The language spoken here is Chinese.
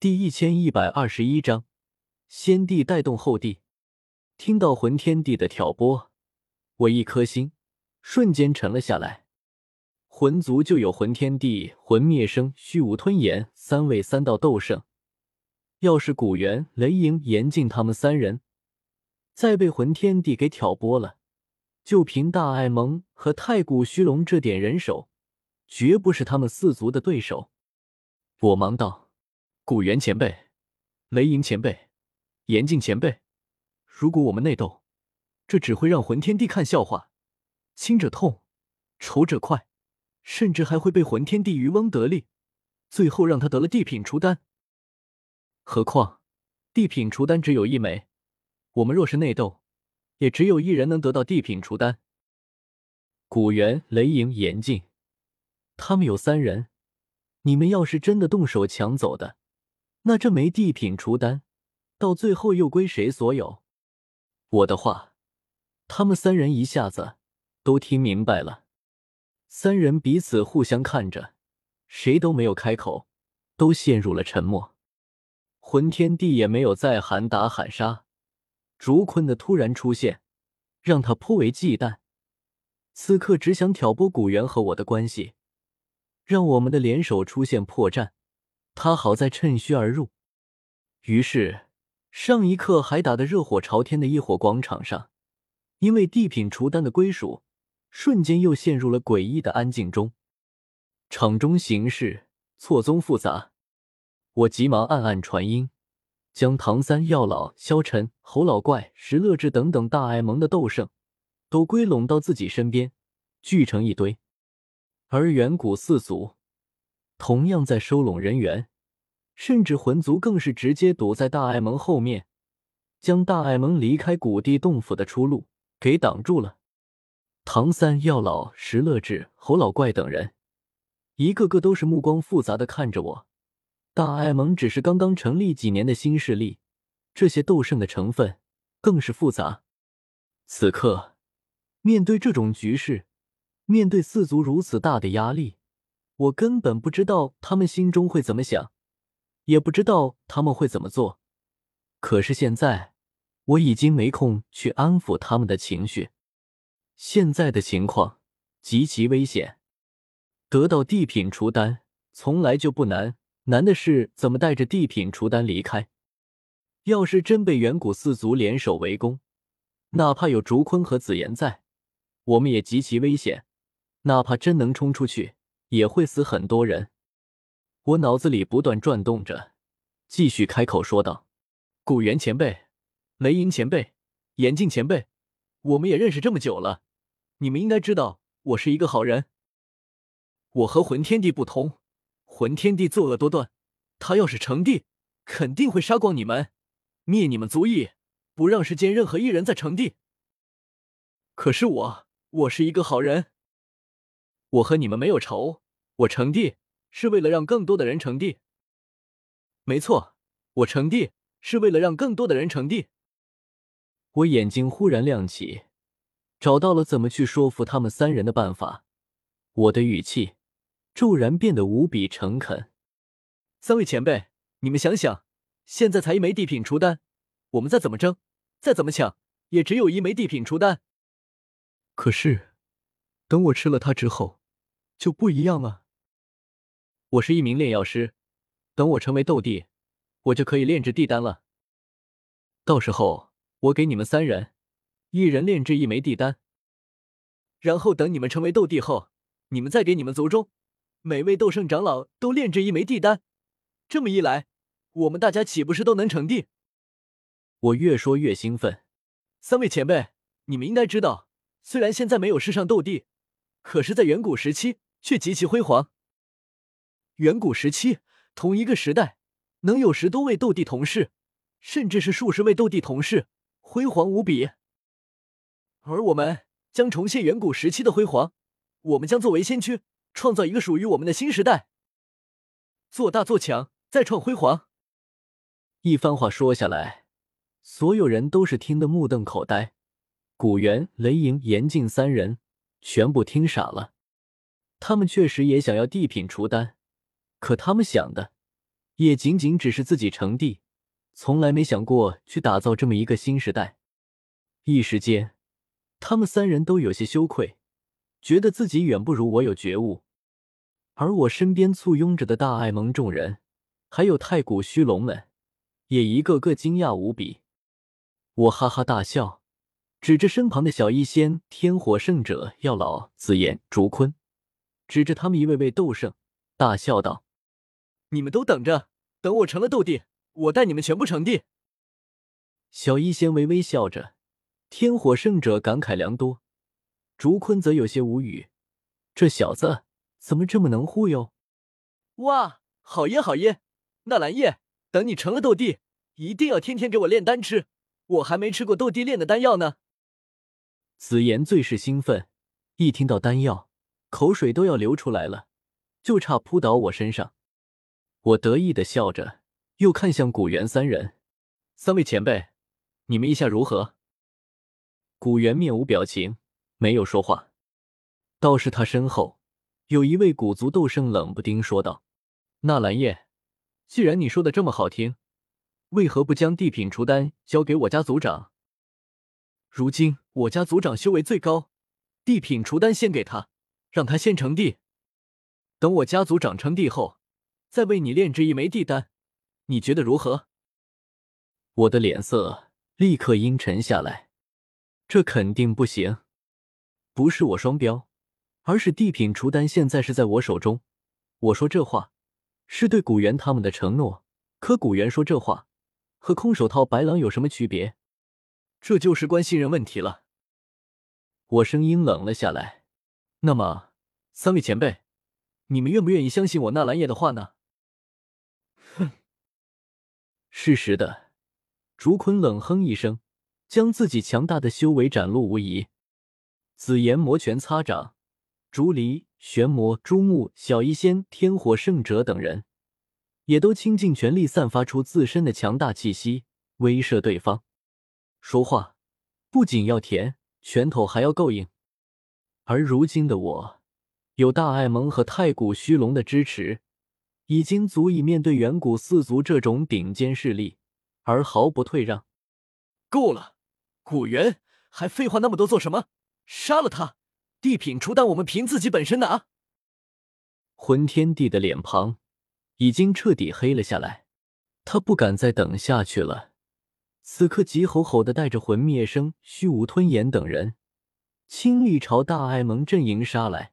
第一千一百二十一章，先帝带动后帝。听到魂天帝的挑拨，我一颗心瞬间沉了下来。魂族就有魂天帝、魂灭生、虚无吞炎三位三道斗圣。要是古元、雷影、严禁他们三人再被魂天帝给挑拨了，就凭大爱盟和太古虚龙这点人手，绝不是他们四族的对手。我忙道：“古元前辈，雷影前辈，严禁前辈，如果我们内斗，这只会让魂天帝看笑话。轻者痛，仇者快，甚至还会被魂天帝渔翁得利，最后让他得了地品除丹。”何况，地品除丹只有一枚，我们若是内斗，也只有一人能得到地品除丹。古元、雷影、严禁，他们有三人，你们要是真的动手抢走的，那这枚地品除丹，到最后又归谁所有？我的话，他们三人一下子都听明白了。三人彼此互相看着，谁都没有开口，都陷入了沉默。魂天帝也没有再喊打喊杀，竹坤的突然出现让他颇为忌惮，此刻只想挑拨古元和我的关系，让我们的联手出现破绽，他好在趁虚而入。于是上一刻还打得热火朝天的异火广场上，因为地品除丹的归属，瞬间又陷入了诡异的安静中。场中形势错综复杂。我急忙暗暗传音，将唐三、药老、萧晨、侯老怪、石乐志等等大爱盟的斗圣都归拢到自己身边，聚成一堆。而远古四族同样在收拢人员，甚至魂族更是直接堵在大爱盟后面，将大爱盟离开古地洞府的出路给挡住了。唐三、药老、石乐志、侯老怪等人，一个个都是目光复杂的看着我。大爱盟只是刚刚成立几年的新势力，这些斗圣的成分更是复杂。此刻，面对这种局势，面对四族如此大的压力，我根本不知道他们心中会怎么想，也不知道他们会怎么做。可是现在，我已经没空去安抚他们的情绪。现在的情况极其危险，得到地品除丹从来就不难。难的是怎么带着地品除丹离开。要是真被远古四族联手围攻，哪怕有竹坤和紫妍在，我们也极其危险。哪怕真能冲出去，也会死很多人。我脑子里不断转动着，继续开口说道：“古元前辈、雷音前辈、严静前辈，我们也认识这么久了，你们应该知道我是一个好人。我和魂天帝不同。”魂天帝作恶多端，他要是成帝，肯定会杀光你们，灭你们族裔，不让世间任何一人再成帝。可是我，我是一个好人，我和你们没有仇，我成帝是为了让更多的人成帝。没错，我成帝是为了让更多的人成帝。我眼睛忽然亮起，找到了怎么去说服他们三人的办法。我的语气。骤然变得无比诚恳。三位前辈，你们想想，现在才一枚地品除丹，我们再怎么争，再怎么抢，也只有一枚地品除丹。可是，等我吃了它之后，就不一样了。我是一名炼药师，等我成为斗帝，我就可以炼制地丹了。到时候，我给你们三人，一人炼制一枚地丹。然后等你们成为斗帝后，你们再给你们族中。每位斗圣长老都炼制一枚地丹，这么一来，我们大家岂不是都能成帝？我越说越兴奋。三位前辈，你们应该知道，虽然现在没有世上斗帝，可是，在远古时期却极其辉煌。远古时期，同一个时代能有十多位斗帝同事，甚至是数十位斗帝同事，辉煌无比。而我们将重现远古时期的辉煌，我们将作为先驱。创造一个属于我们的新时代，做大做强，再创辉煌。一番话说下来，所有人都是听得目瞪口呆。古元、雷影、严禁三人全部听傻了。他们确实也想要地品除丹，可他们想的也仅仅只是自己成帝，从来没想过去打造这么一个新时代。一时间，他们三人都有些羞愧，觉得自己远不如我有觉悟。而我身边簇拥着的大爱盟众人，还有太古虚龙们，也一个个惊讶无比。我哈哈大笑，指着身旁的小医仙、天火圣者、药老、紫妍、竹坤，指着他们一位位斗圣，大笑道：“你们都等着，等我成了斗帝，我带你们全部成帝。”小医仙微微笑着，天火圣者感慨良多，竹坤则有些无语，这小子。怎么这么能忽悠？哇，好耶好耶！纳兰叶，等你成了斗帝，一定要天天给我炼丹吃，我还没吃过斗帝炼的丹药呢。紫妍最是兴奋，一听到丹药，口水都要流出来了，就差扑倒我身上。我得意的笑着，又看向古元三人，三位前辈，你们意下如何？古元面无表情，没有说话，倒是他身后。有一位古族斗圣冷不丁说道：“纳兰叶，既然你说的这么好听，为何不将地品除丹交给我家族长？如今我家族长修为最高，地品除丹献给他，让他先成帝。等我家族长成帝后，再为你炼制一枚地丹，你觉得如何？”我的脸色立刻阴沉下来，这肯定不行，不是我双标。而是地品除丹现在是在我手中，我说这话是对古元他们的承诺。可古元说这话和空手套白狼有什么区别？这就是关信任问题了。我声音冷了下来。那么，三位前辈，你们愿不愿意相信我纳兰叶的话呢？哼！适时的，竹坤冷哼一声，将自己强大的修为展露无遗。紫炎魔拳擦掌。竹离、玄魔、朱木、小医仙、天火圣者等人，也都倾尽全力散发出自身的强大气息，威慑对方。说话不仅要甜，拳头还要够硬。而如今的我，有大爱盟和太古虚龙的支持，已经足以面对远古四族这种顶尖势力而毫不退让。够了，古元，还废话那么多做什么？杀了他！地品除丹，我们凭自己本事拿。魂天帝的脸庞已经彻底黑了下来，他不敢再等下去了。此刻急吼吼的带着魂灭生、虚无吞炎等人，倾力朝大爱盟阵营杀来。